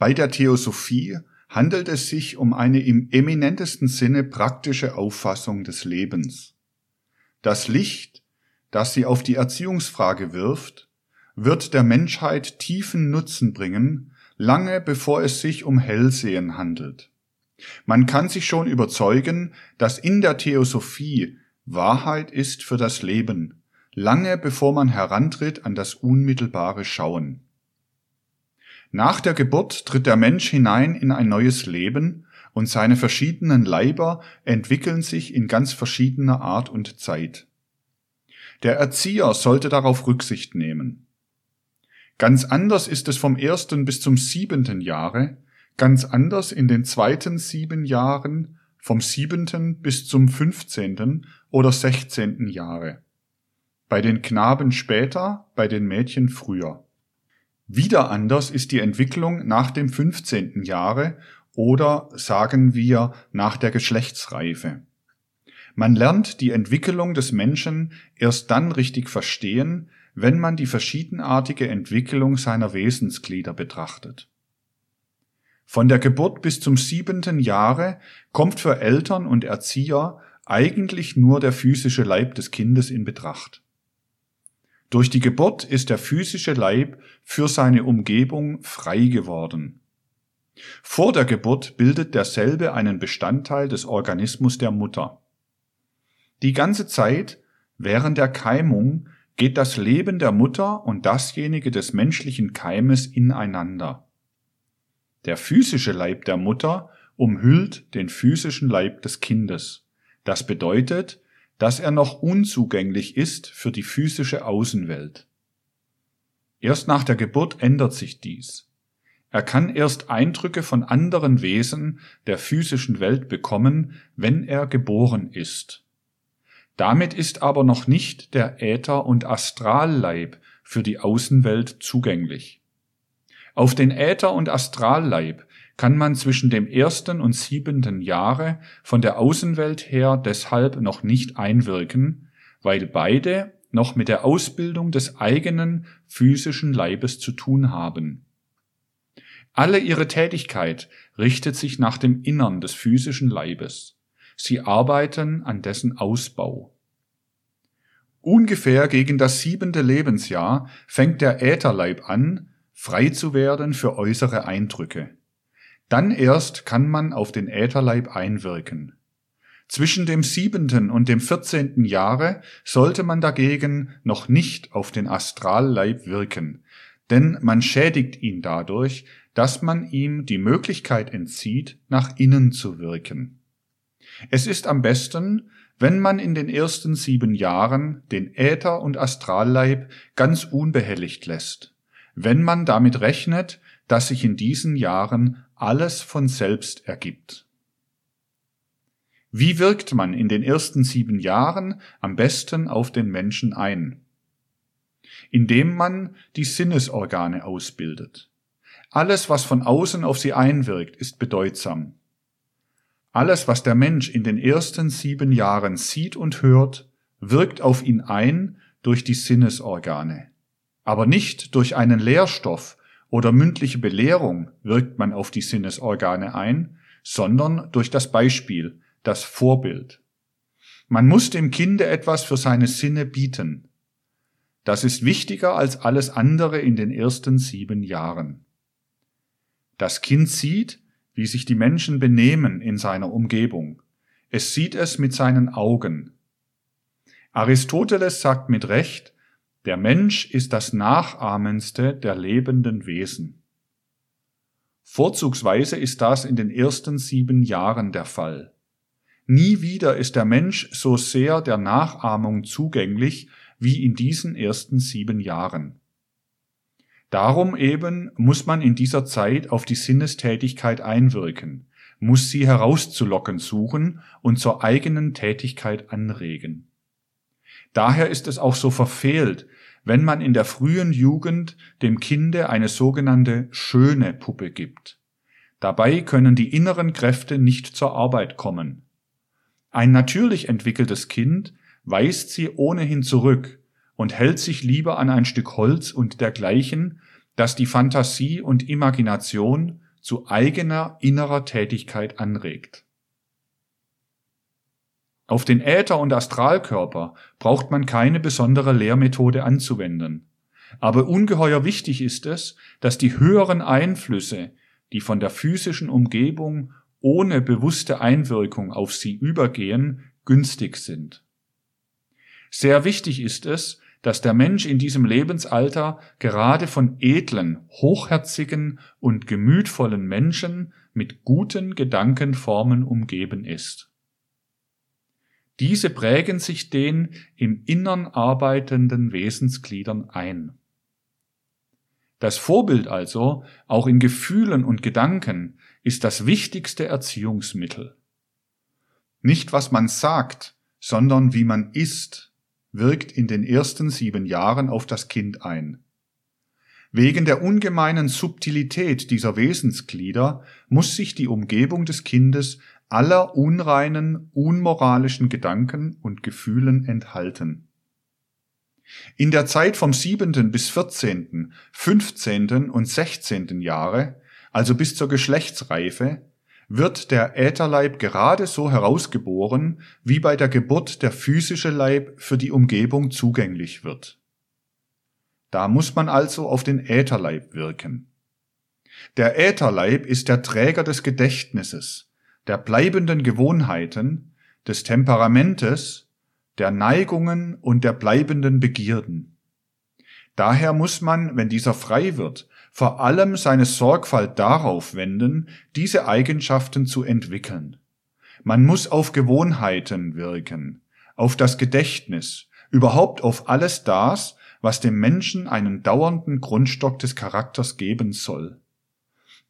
Bei der Theosophie handelt es sich um eine im eminentesten Sinne praktische Auffassung des Lebens. Das Licht, das sie auf die Erziehungsfrage wirft, wird der Menschheit tiefen Nutzen bringen, lange bevor es sich um Hellsehen handelt. Man kann sich schon überzeugen, dass in der Theosophie Wahrheit ist für das Leben, lange bevor man herantritt an das unmittelbare Schauen. Nach der Geburt tritt der Mensch hinein in ein neues Leben und seine verschiedenen Leiber entwickeln sich in ganz verschiedener Art und Zeit. Der Erzieher sollte darauf Rücksicht nehmen. Ganz anders ist es vom ersten bis zum siebenten Jahre, ganz anders in den zweiten sieben Jahren, vom siebenten bis zum fünfzehnten oder sechzehnten Jahre. Bei den Knaben später, bei den Mädchen früher. Wieder anders ist die Entwicklung nach dem 15. Jahre oder sagen wir nach der Geschlechtsreife. Man lernt die Entwicklung des Menschen erst dann richtig verstehen, wenn man die verschiedenartige Entwicklung seiner Wesensglieder betrachtet. Von der Geburt bis zum siebenten Jahre kommt für Eltern und Erzieher eigentlich nur der physische Leib des Kindes in Betracht. Durch die Geburt ist der physische Leib für seine Umgebung frei geworden. Vor der Geburt bildet derselbe einen Bestandteil des Organismus der Mutter. Die ganze Zeit während der Keimung geht das Leben der Mutter und dasjenige des menschlichen Keimes ineinander. Der physische Leib der Mutter umhüllt den physischen Leib des Kindes. Das bedeutet, dass er noch unzugänglich ist für die physische Außenwelt. Erst nach der Geburt ändert sich dies. Er kann erst Eindrücke von anderen Wesen der physischen Welt bekommen, wenn er geboren ist. Damit ist aber noch nicht der Äther- und Astralleib für die Außenwelt zugänglich. Auf den Äther- und Astralleib kann man zwischen dem ersten und siebenten Jahre von der Außenwelt her deshalb noch nicht einwirken, weil beide noch mit der Ausbildung des eigenen physischen Leibes zu tun haben. Alle ihre Tätigkeit richtet sich nach dem Innern des physischen Leibes. Sie arbeiten an dessen Ausbau. Ungefähr gegen das siebente Lebensjahr fängt der Ätherleib an, frei zu werden für äußere Eindrücke. Dann erst kann man auf den Ätherleib einwirken. Zwischen dem siebenten und dem vierzehnten Jahre sollte man dagegen noch nicht auf den Astralleib wirken, denn man schädigt ihn dadurch, dass man ihm die Möglichkeit entzieht, nach innen zu wirken. Es ist am besten, wenn man in den ersten sieben Jahren den Äther- und Astralleib ganz unbehelligt lässt, wenn man damit rechnet, dass sich in diesen Jahren alles von selbst ergibt. Wie wirkt man in den ersten sieben Jahren am besten auf den Menschen ein? Indem man die Sinnesorgane ausbildet. Alles, was von außen auf sie einwirkt, ist bedeutsam. Alles, was der Mensch in den ersten sieben Jahren sieht und hört, wirkt auf ihn ein durch die Sinnesorgane, aber nicht durch einen Lehrstoff, oder mündliche Belehrung wirkt man auf die Sinnesorgane ein, sondern durch das Beispiel, das Vorbild. Man muss dem Kinde etwas für seine Sinne bieten. Das ist wichtiger als alles andere in den ersten sieben Jahren. Das Kind sieht, wie sich die Menschen benehmen in seiner Umgebung. Es sieht es mit seinen Augen. Aristoteles sagt mit Recht, der Mensch ist das nachahmendste der lebenden Wesen. Vorzugsweise ist das in den ersten sieben Jahren der Fall. Nie wieder ist der Mensch so sehr der Nachahmung zugänglich wie in diesen ersten sieben Jahren. Darum eben muss man in dieser Zeit auf die Sinnestätigkeit einwirken, muss sie herauszulocken suchen und zur eigenen Tätigkeit anregen. Daher ist es auch so verfehlt, wenn man in der frühen Jugend dem Kinde eine sogenannte schöne Puppe gibt. Dabei können die inneren Kräfte nicht zur Arbeit kommen. Ein natürlich entwickeltes Kind weist sie ohnehin zurück und hält sich lieber an ein Stück Holz und dergleichen, das die Fantasie und Imagination zu eigener innerer Tätigkeit anregt. Auf den Äther- und Astralkörper braucht man keine besondere Lehrmethode anzuwenden. Aber ungeheuer wichtig ist es, dass die höheren Einflüsse, die von der physischen Umgebung ohne bewusste Einwirkung auf sie übergehen, günstig sind. Sehr wichtig ist es, dass der Mensch in diesem Lebensalter gerade von edlen, hochherzigen und gemütvollen Menschen mit guten Gedankenformen umgeben ist. Diese prägen sich den im Innern arbeitenden Wesensgliedern ein. Das Vorbild also, auch in Gefühlen und Gedanken, ist das wichtigste Erziehungsmittel. Nicht was man sagt, sondern wie man ist, wirkt in den ersten sieben Jahren auf das Kind ein. Wegen der ungemeinen Subtilität dieser Wesensglieder muss sich die Umgebung des Kindes aller unreinen, unmoralischen Gedanken und Gefühlen enthalten. In der Zeit vom siebenten bis vierzehnten, fünfzehnten und sechzehnten Jahre, also bis zur Geschlechtsreife, wird der Ätherleib gerade so herausgeboren, wie bei der Geburt der physische Leib für die Umgebung zugänglich wird. Da muss man also auf den Ätherleib wirken. Der Ätherleib ist der Träger des Gedächtnisses, der bleibenden Gewohnheiten, des Temperamentes, der Neigungen und der bleibenden Begierden. Daher muss man, wenn dieser frei wird, vor allem seine Sorgfalt darauf wenden, diese Eigenschaften zu entwickeln. Man muss auf Gewohnheiten wirken, auf das Gedächtnis, überhaupt auf alles das, was dem Menschen einen dauernden Grundstock des Charakters geben soll.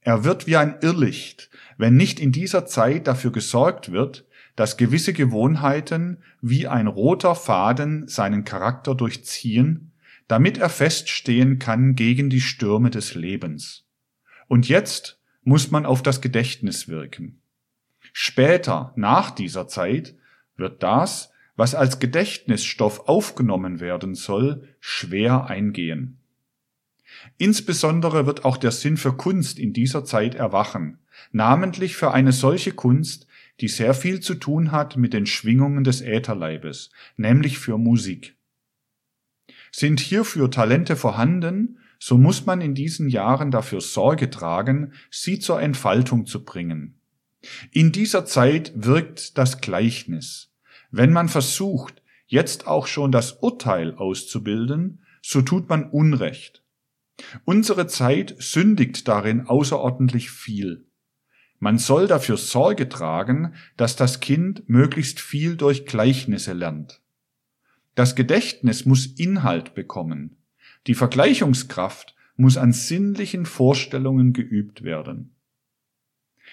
Er wird wie ein Irrlicht, wenn nicht in dieser Zeit dafür gesorgt wird, dass gewisse Gewohnheiten wie ein roter Faden seinen Charakter durchziehen, damit er feststehen kann gegen die Stürme des Lebens. Und jetzt muss man auf das Gedächtnis wirken. Später, nach dieser Zeit, wird das, was als Gedächtnisstoff aufgenommen werden soll, schwer eingehen. Insbesondere wird auch der Sinn für Kunst in dieser Zeit erwachen, namentlich für eine solche Kunst, die sehr viel zu tun hat mit den Schwingungen des Ätherleibes, nämlich für Musik. Sind hierfür Talente vorhanden, so muss man in diesen Jahren dafür Sorge tragen, sie zur Entfaltung zu bringen. In dieser Zeit wirkt das Gleichnis. Wenn man versucht, jetzt auch schon das Urteil auszubilden, so tut man Unrecht. Unsere Zeit sündigt darin außerordentlich viel. Man soll dafür Sorge tragen, dass das Kind möglichst viel durch Gleichnisse lernt. Das Gedächtnis muss Inhalt bekommen. Die Vergleichungskraft muss an sinnlichen Vorstellungen geübt werden.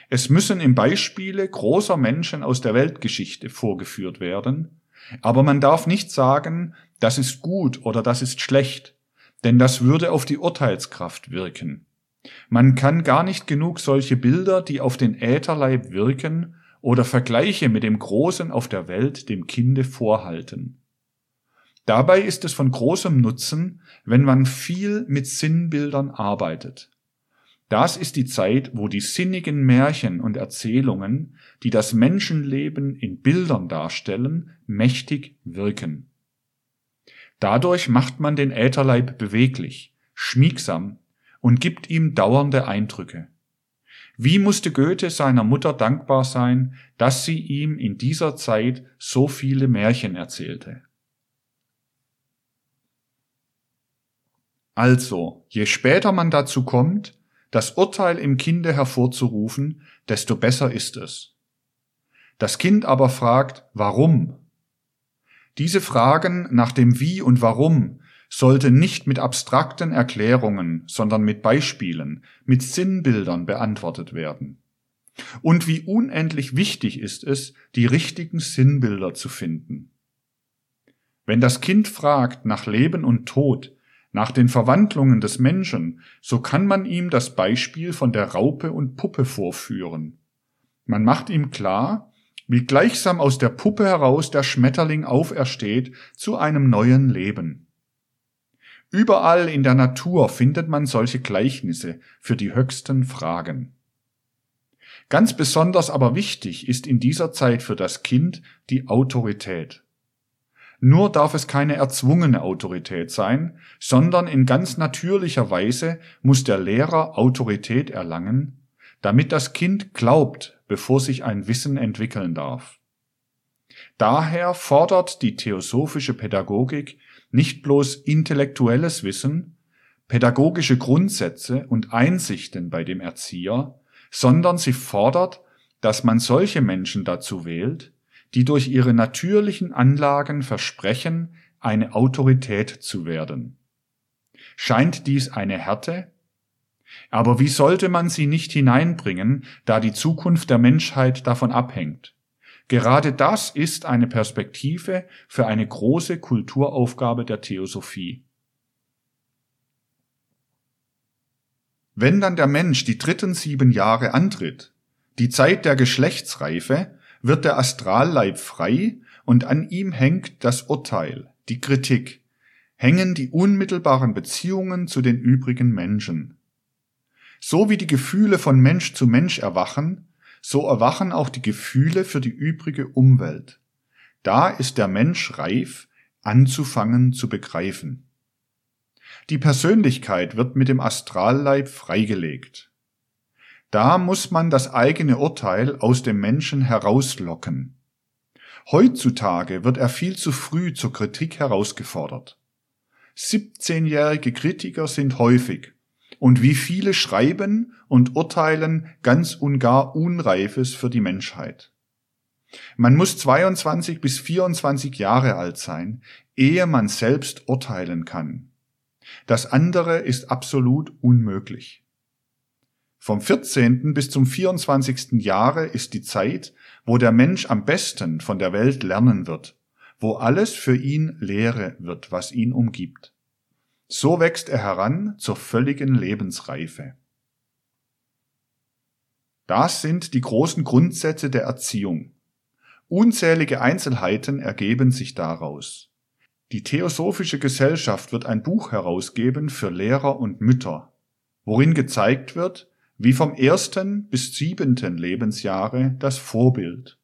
Es müssen im Beispiele großer Menschen aus der Weltgeschichte vorgeführt werden, aber man darf nicht sagen, das ist gut oder das ist schlecht, denn das würde auf die Urteilskraft wirken. Man kann gar nicht genug solche Bilder, die auf den Ätherleib wirken, oder Vergleiche mit dem Großen auf der Welt dem Kinde vorhalten. Dabei ist es von großem Nutzen, wenn man viel mit Sinnbildern arbeitet. Das ist die Zeit, wo die sinnigen Märchen und Erzählungen, die das Menschenleben in Bildern darstellen, mächtig wirken. Dadurch macht man den Ätherleib beweglich, schmiegsam und gibt ihm dauernde Eindrücke. Wie musste Goethe seiner Mutter dankbar sein, dass sie ihm in dieser Zeit so viele Märchen erzählte. Also, je später man dazu kommt, das Urteil im Kinde hervorzurufen, desto besser ist es. Das Kind aber fragt, warum? Diese Fragen nach dem Wie und Warum sollte nicht mit abstrakten Erklärungen, sondern mit Beispielen, mit Sinnbildern beantwortet werden. Und wie unendlich wichtig ist es, die richtigen Sinnbilder zu finden. Wenn das Kind fragt nach Leben und Tod, nach den Verwandlungen des Menschen, so kann man ihm das Beispiel von der Raupe und Puppe vorführen. Man macht ihm klar, wie gleichsam aus der Puppe heraus der Schmetterling aufersteht zu einem neuen Leben. Überall in der Natur findet man solche Gleichnisse für die höchsten Fragen. Ganz besonders aber wichtig ist in dieser Zeit für das Kind die Autorität. Nur darf es keine erzwungene Autorität sein, sondern in ganz natürlicher Weise muss der Lehrer Autorität erlangen, damit das Kind glaubt, bevor sich ein Wissen entwickeln darf. Daher fordert die theosophische Pädagogik nicht bloß intellektuelles Wissen, pädagogische Grundsätze und Einsichten bei dem Erzieher, sondern sie fordert, dass man solche Menschen dazu wählt, die durch ihre natürlichen Anlagen versprechen, eine Autorität zu werden. Scheint dies eine Härte? Aber wie sollte man sie nicht hineinbringen, da die Zukunft der Menschheit davon abhängt? Gerade das ist eine Perspektive für eine große Kulturaufgabe der Theosophie. Wenn dann der Mensch die dritten sieben Jahre antritt, die Zeit der Geschlechtsreife, wird der Astralleib frei und an ihm hängt das Urteil, die Kritik, hängen die unmittelbaren Beziehungen zu den übrigen Menschen. So wie die Gefühle von Mensch zu Mensch erwachen, so erwachen auch die Gefühle für die übrige Umwelt. Da ist der Mensch reif, anzufangen zu begreifen. Die Persönlichkeit wird mit dem Astralleib freigelegt. Da muss man das eigene Urteil aus dem Menschen herauslocken. Heutzutage wird er viel zu früh zur Kritik herausgefordert. 17-jährige Kritiker sind häufig, und wie viele schreiben und urteilen ganz und gar Unreifes für die Menschheit. Man muss 22 bis 24 Jahre alt sein, ehe man selbst urteilen kann. Das andere ist absolut unmöglich. Vom 14. bis zum 24. Jahre ist die Zeit, wo der Mensch am besten von der Welt lernen wird, wo alles für ihn Lehre wird, was ihn umgibt. So wächst er heran zur völligen Lebensreife. Das sind die großen Grundsätze der Erziehung. Unzählige Einzelheiten ergeben sich daraus. Die Theosophische Gesellschaft wird ein Buch herausgeben für Lehrer und Mütter, worin gezeigt wird, wie vom ersten bis siebenten Lebensjahre das Vorbild,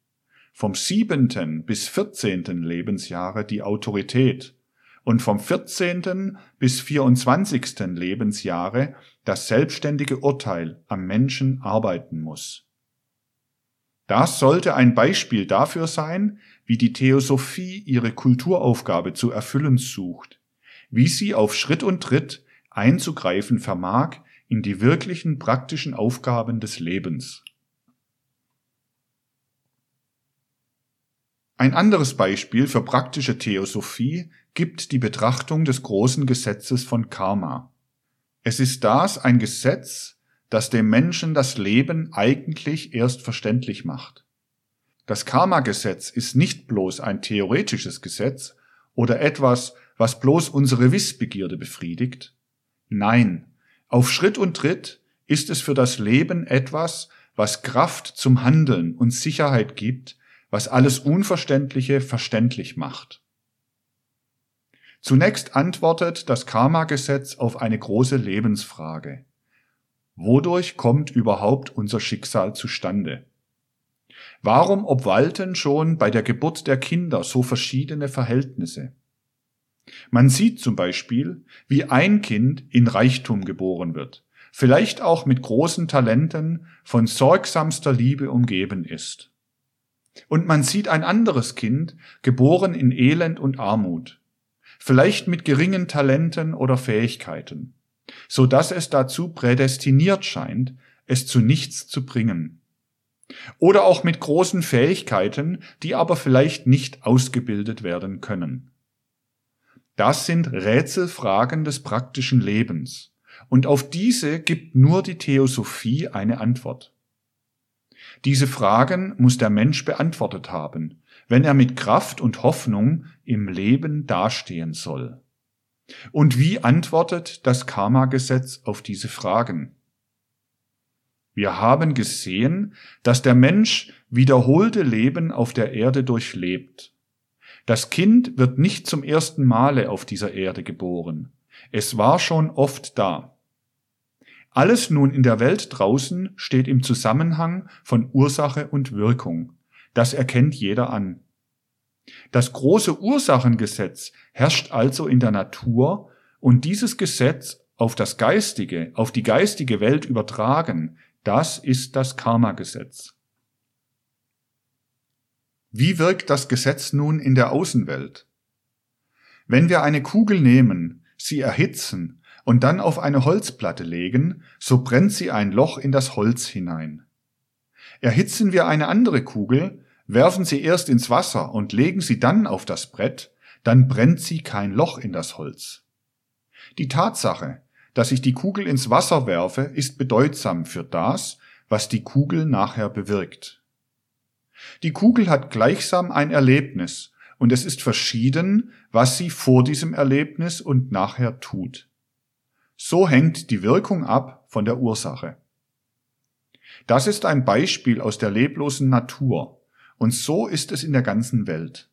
vom siebenten bis vierzehnten Lebensjahre die Autorität und vom 14. bis 24. Lebensjahre das selbstständige Urteil am Menschen arbeiten muss. Das sollte ein Beispiel dafür sein, wie die Theosophie ihre Kulturaufgabe zu erfüllen sucht, wie sie auf Schritt und Tritt einzugreifen vermag in die wirklichen praktischen Aufgaben des Lebens. Ein anderes Beispiel für praktische Theosophie gibt die Betrachtung des großen Gesetzes von Karma. Es ist das ein Gesetz, das dem Menschen das Leben eigentlich erst verständlich macht. Das Karma-Gesetz ist nicht bloß ein theoretisches Gesetz oder etwas, was bloß unsere Wissbegierde befriedigt. Nein, auf Schritt und Tritt ist es für das Leben etwas, was Kraft zum Handeln und Sicherheit gibt, was alles Unverständliche verständlich macht. Zunächst antwortet das Karma-Gesetz auf eine große Lebensfrage. Wodurch kommt überhaupt unser Schicksal zustande? Warum obwalten schon bei der Geburt der Kinder so verschiedene Verhältnisse? Man sieht zum Beispiel, wie ein Kind in Reichtum geboren wird, vielleicht auch mit großen Talenten von sorgsamster Liebe umgeben ist. Und man sieht ein anderes Kind, geboren in Elend und Armut, vielleicht mit geringen Talenten oder Fähigkeiten, so dass es dazu prädestiniert scheint, es zu nichts zu bringen. Oder auch mit großen Fähigkeiten, die aber vielleicht nicht ausgebildet werden können. Das sind Rätselfragen des praktischen Lebens, und auf diese gibt nur die Theosophie eine Antwort. Diese Fragen muss der Mensch beantwortet haben, wenn er mit Kraft und Hoffnung im Leben dastehen soll. Und wie antwortet das Karma-Gesetz auf diese Fragen? Wir haben gesehen, dass der Mensch wiederholte Leben auf der Erde durchlebt. Das Kind wird nicht zum ersten Male auf dieser Erde geboren. Es war schon oft da. Alles nun in der Welt draußen steht im Zusammenhang von Ursache und Wirkung. Das erkennt jeder an. Das große Ursachengesetz herrscht also in der Natur und dieses Gesetz auf das Geistige, auf die geistige Welt übertragen, das ist das Karma-Gesetz. Wie wirkt das Gesetz nun in der Außenwelt? Wenn wir eine Kugel nehmen, sie erhitzen und dann auf eine Holzplatte legen, so brennt sie ein Loch in das Holz hinein. Erhitzen wir eine andere Kugel, werfen sie erst ins Wasser und legen sie dann auf das Brett, dann brennt sie kein Loch in das Holz. Die Tatsache, dass ich die Kugel ins Wasser werfe, ist bedeutsam für das, was die Kugel nachher bewirkt. Die Kugel hat gleichsam ein Erlebnis, und es ist verschieden, was sie vor diesem Erlebnis und nachher tut. So hängt die Wirkung ab von der Ursache. Das ist ein Beispiel aus der leblosen Natur, und so ist es in der ganzen Welt.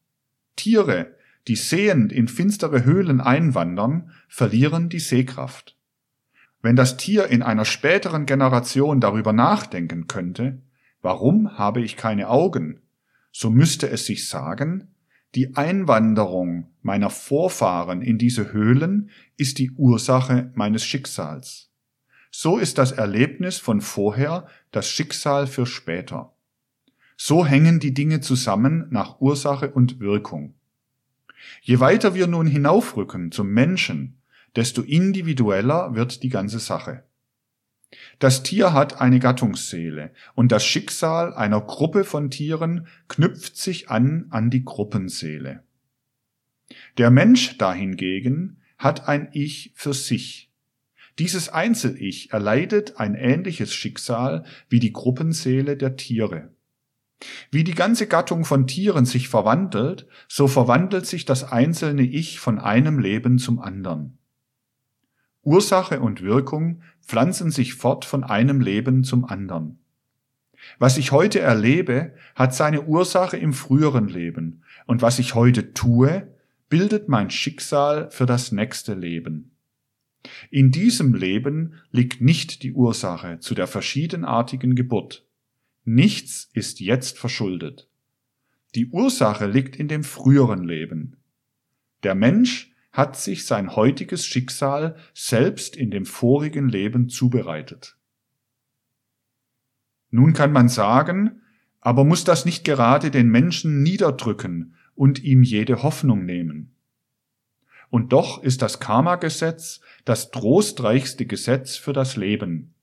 Tiere, die sehend in finstere Höhlen einwandern, verlieren die Sehkraft. Wenn das Tier in einer späteren Generation darüber nachdenken könnte, warum habe ich keine Augen, so müsste es sich sagen, die Einwanderung meiner Vorfahren in diese Höhlen ist die Ursache meines Schicksals. So ist das Erlebnis von vorher das Schicksal für später. So hängen die Dinge zusammen nach Ursache und Wirkung. Je weiter wir nun hinaufrücken zum Menschen, desto individueller wird die ganze Sache. Das Tier hat eine Gattungsseele und das Schicksal einer Gruppe von Tieren knüpft sich an an die Gruppenseele. Der Mensch dahingegen hat ein Ich für sich. Dieses Einzel-Ich erleidet ein ähnliches Schicksal wie die Gruppenseele der Tiere. Wie die ganze Gattung von Tieren sich verwandelt, so verwandelt sich das einzelne Ich von einem Leben zum anderen. Ursache und Wirkung pflanzen sich fort von einem Leben zum anderen. Was ich heute erlebe, hat seine Ursache im früheren Leben, und was ich heute tue, bildet mein Schicksal für das nächste Leben. In diesem Leben liegt nicht die Ursache zu der verschiedenartigen Geburt. Nichts ist jetzt verschuldet. Die Ursache liegt in dem früheren Leben. Der Mensch hat sich sein heutiges Schicksal selbst in dem vorigen Leben zubereitet. Nun kann man sagen, aber muss das nicht gerade den Menschen niederdrücken und ihm jede Hoffnung nehmen? Und doch ist das Karma-Gesetz das trostreichste Gesetz für das Leben.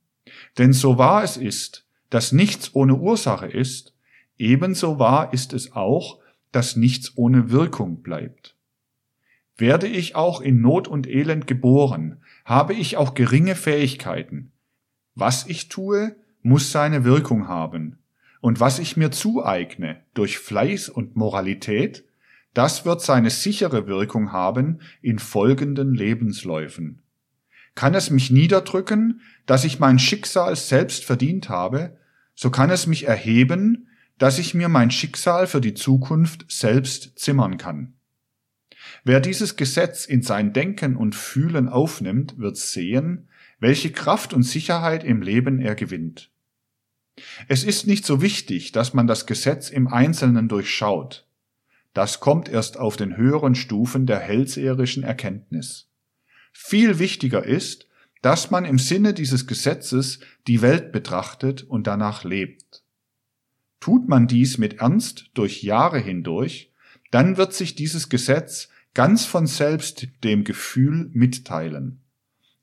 Denn so wahr es ist, dass nichts ohne Ursache ist, ebenso wahr ist es auch, dass nichts ohne Wirkung bleibt. Werde ich auch in Not und Elend geboren, habe ich auch geringe Fähigkeiten. Was ich tue, muss seine Wirkung haben. Und was ich mir zueigne durch Fleiß und Moralität, das wird seine sichere Wirkung haben in folgenden Lebensläufen. Kann es mich niederdrücken, dass ich mein Schicksal selbst verdient habe, so kann es mich erheben, dass ich mir mein Schicksal für die Zukunft selbst zimmern kann. Wer dieses Gesetz in sein Denken und Fühlen aufnimmt, wird sehen, welche Kraft und Sicherheit im Leben er gewinnt. Es ist nicht so wichtig, dass man das Gesetz im Einzelnen durchschaut. Das kommt erst auf den höheren Stufen der hellseherischen Erkenntnis. Viel wichtiger ist, dass man im Sinne dieses Gesetzes die Welt betrachtet und danach lebt. Tut man dies mit Ernst durch Jahre hindurch, dann wird sich dieses Gesetz ganz von selbst dem Gefühl mitteilen.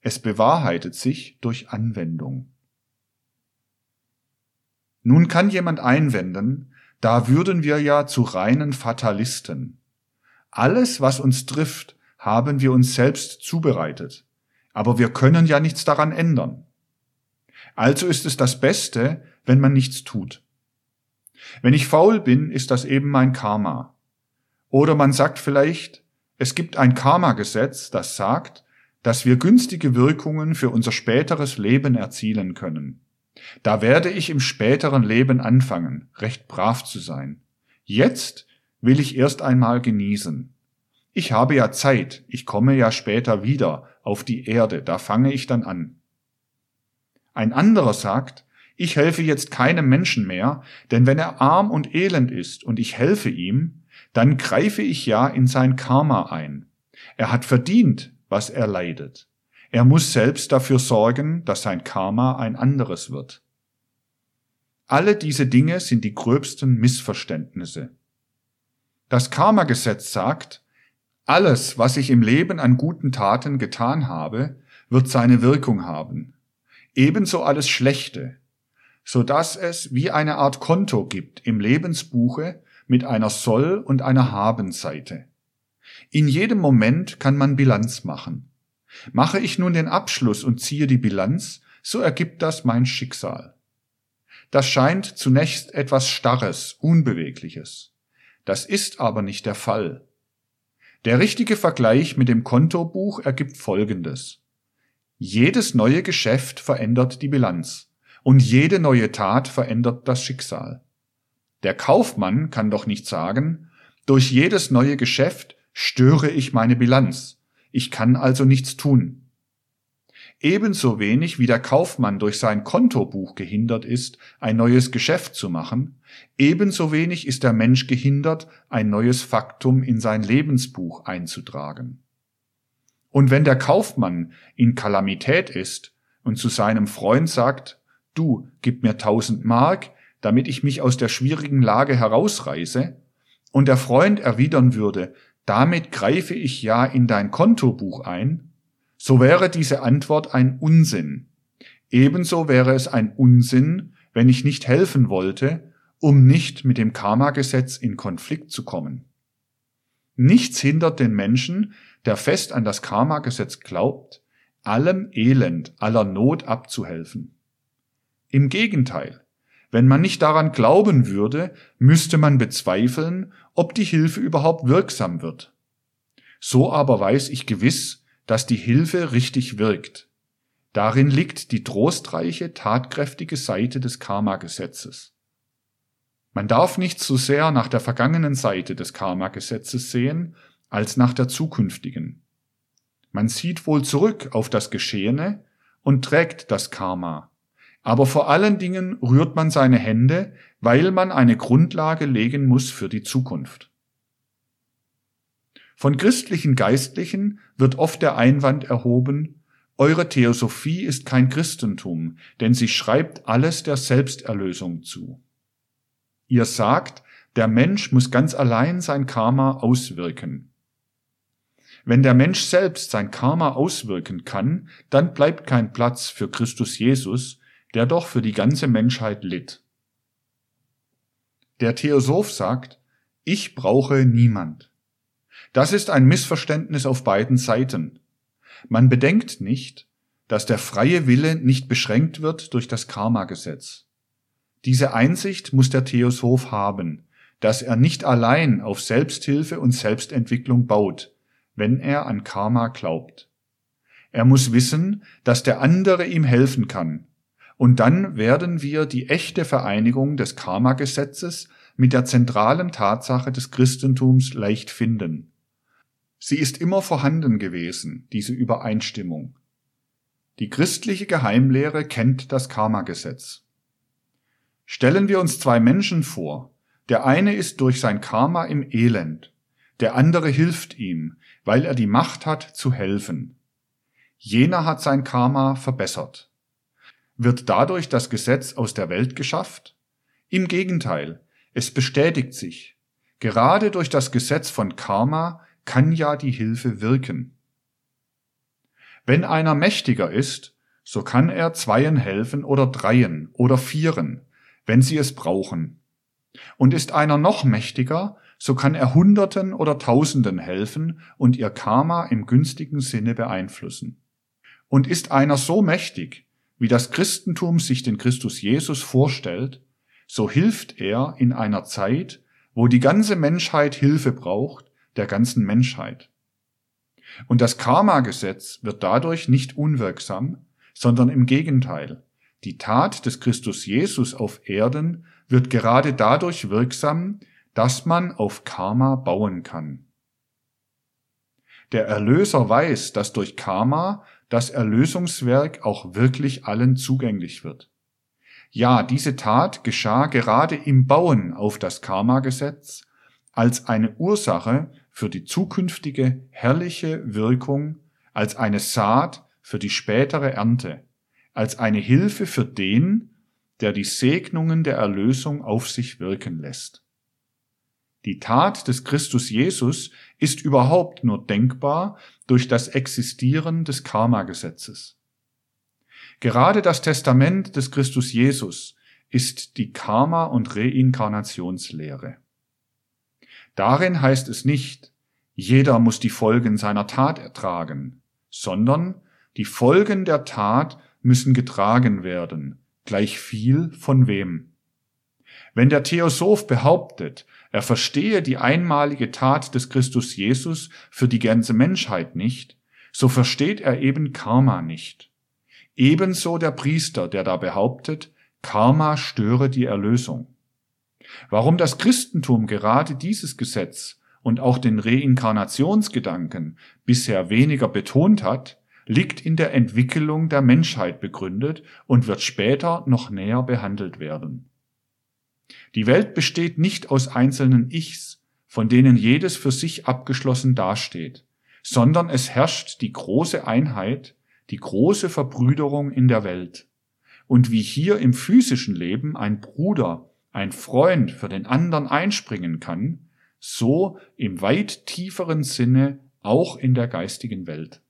Es bewahrheitet sich durch Anwendung. Nun kann jemand einwenden, da würden wir ja zu reinen Fatalisten. Alles, was uns trifft, haben wir uns selbst zubereitet, aber wir können ja nichts daran ändern. Also ist es das Beste, wenn man nichts tut. Wenn ich faul bin, ist das eben mein Karma. Oder man sagt vielleicht, es gibt ein Karma-Gesetz, das sagt, dass wir günstige Wirkungen für unser späteres Leben erzielen können. Da werde ich im späteren Leben anfangen, recht brav zu sein. Jetzt will ich erst einmal genießen. Ich habe ja Zeit, ich komme ja später wieder auf die Erde, da fange ich dann an. Ein anderer sagt, ich helfe jetzt keinem Menschen mehr, denn wenn er arm und elend ist und ich helfe ihm, dann greife ich ja in sein Karma ein. Er hat verdient, was er leidet. Er muss selbst dafür sorgen, dass sein Karma ein anderes wird. Alle diese Dinge sind die gröbsten Missverständnisse. Das Karma-Gesetz sagt, alles, was ich im Leben an guten Taten getan habe, wird seine Wirkung haben. Ebenso alles Schlechte, so dass es wie eine Art Konto gibt im Lebensbuche mit einer Soll- und einer Haben-Seite. In jedem Moment kann man Bilanz machen. Mache ich nun den Abschluss und ziehe die Bilanz, so ergibt das mein Schicksal. Das scheint zunächst etwas Starres, Unbewegliches. Das ist aber nicht der Fall. Der richtige Vergleich mit dem Kontobuch ergibt Folgendes. Jedes neue Geschäft verändert die Bilanz und jede neue Tat verändert das Schicksal. Der Kaufmann kann doch nicht sagen, durch jedes neue Geschäft störe ich meine Bilanz, ich kann also nichts tun. Ebenso wenig wie der Kaufmann durch sein Kontobuch gehindert ist, ein neues Geschäft zu machen, ebenso wenig ist der Mensch gehindert, ein neues Faktum in sein Lebensbuch einzutragen. Und wenn der Kaufmann in Kalamität ist und zu seinem Freund sagt, du, gib mir tausend Mark, damit ich mich aus der schwierigen Lage herausreiße, und der Freund erwidern würde, damit greife ich ja in dein Kontobuch ein, so wäre diese Antwort ein Unsinn. Ebenso wäre es ein Unsinn, wenn ich nicht helfen wollte, um nicht mit dem Karma-Gesetz in Konflikt zu kommen. Nichts hindert den Menschen, der fest an das Karma-Gesetz glaubt, allem Elend, aller Not abzuhelfen. Im Gegenteil, wenn man nicht daran glauben würde, müsste man bezweifeln, ob die Hilfe überhaupt wirksam wird. So aber weiß ich gewiss, dass die Hilfe richtig wirkt. Darin liegt die trostreiche, tatkräftige Seite des Karma-Gesetzes. Man darf nicht so sehr nach der vergangenen Seite des Karma-Gesetzes sehen, als nach der zukünftigen. Man sieht wohl zurück auf das Geschehene und trägt das Karma, aber vor allen Dingen rührt man seine Hände, weil man eine Grundlage legen muss für die Zukunft. Von christlichen Geistlichen wird oft der Einwand erhoben, eure Theosophie ist kein Christentum, denn sie schreibt alles der Selbsterlösung zu. Ihr sagt, der Mensch muss ganz allein sein Karma auswirken. Wenn der Mensch selbst sein Karma auswirken kann, dann bleibt kein Platz für Christus Jesus, der doch für die ganze Menschheit litt. Der Theosoph sagt, ich brauche niemand. Das ist ein Missverständnis auf beiden Seiten. Man bedenkt nicht, dass der freie Wille nicht beschränkt wird durch das Karma-Gesetz. Diese Einsicht muss der Theosoph haben, dass er nicht allein auf Selbsthilfe und Selbstentwicklung baut, wenn er an Karma glaubt. Er muss wissen, dass der andere ihm helfen kann, und dann werden wir die echte Vereinigung des Karma-Gesetzes mit der zentralen Tatsache des Christentums leicht finden. Sie ist immer vorhanden gewesen, diese Übereinstimmung. Die christliche Geheimlehre kennt das Karma-Gesetz. Stellen wir uns zwei Menschen vor. Der eine ist durch sein Karma im Elend, der andere hilft ihm, weil er die Macht hat zu helfen. Jener hat sein Karma verbessert. Wird dadurch das Gesetz aus der Welt geschafft? Im Gegenteil, es bestätigt sich. Gerade durch das Gesetz von Karma kann ja die Hilfe wirken. Wenn einer mächtiger ist, so kann er Zweien helfen oder Dreien oder Vieren, wenn sie es brauchen. Und ist einer noch mächtiger, so kann er Hunderten oder Tausenden helfen und ihr Karma im günstigen Sinne beeinflussen. Und ist einer so mächtig, wie das Christentum sich den Christus Jesus vorstellt, so hilft er in einer Zeit, wo die ganze Menschheit Hilfe braucht, der ganzen Menschheit. Und das Karma-Gesetz wird dadurch nicht unwirksam, sondern im Gegenteil. Die Tat des Christus Jesus auf Erden wird gerade dadurch wirksam, dass man auf Karma bauen kann. Der Erlöser weiß, dass durch Karma das Erlösungswerk auch wirklich allen zugänglich wird. Ja, diese Tat geschah gerade im Bauen auf das Karma-Gesetz als eine Ursache für die zukünftige herrliche Wirkung, als eine Saat für die spätere Ernte, als eine Hilfe für den, der die Segnungen der Erlösung auf sich wirken lässt. Die Tat des Christus Jesus ist überhaupt nur denkbar durch das Existieren des Karma-Gesetzes. Gerade das Testament des Christus Jesus ist die Karma- und Reinkarnationslehre. Darin heißt es nicht, jeder muss die Folgen seiner Tat ertragen, sondern die Folgen der Tat müssen getragen werden, gleich viel von wem. Wenn der Theosoph behauptet, er verstehe die einmalige Tat des Christus Jesus für die ganze Menschheit nicht, so versteht er eben Karma nicht. Ebenso der Priester, der da behauptet, Karma störe die Erlösung. Warum das Christentum gerade dieses Gesetz und auch den Reinkarnationsgedanken bisher weniger betont hat, liegt in der Entwicklung der Menschheit begründet und wird später noch näher behandelt werden. Die Welt besteht nicht aus einzelnen Ichs, von denen jedes für sich abgeschlossen dasteht, sondern es herrscht die große Einheit, die große Verbrüderung in der Welt. Und wie hier im physischen Leben ein Bruder, ein Freund für den anderen einspringen kann, so im weit tieferen Sinne auch in der geistigen Welt.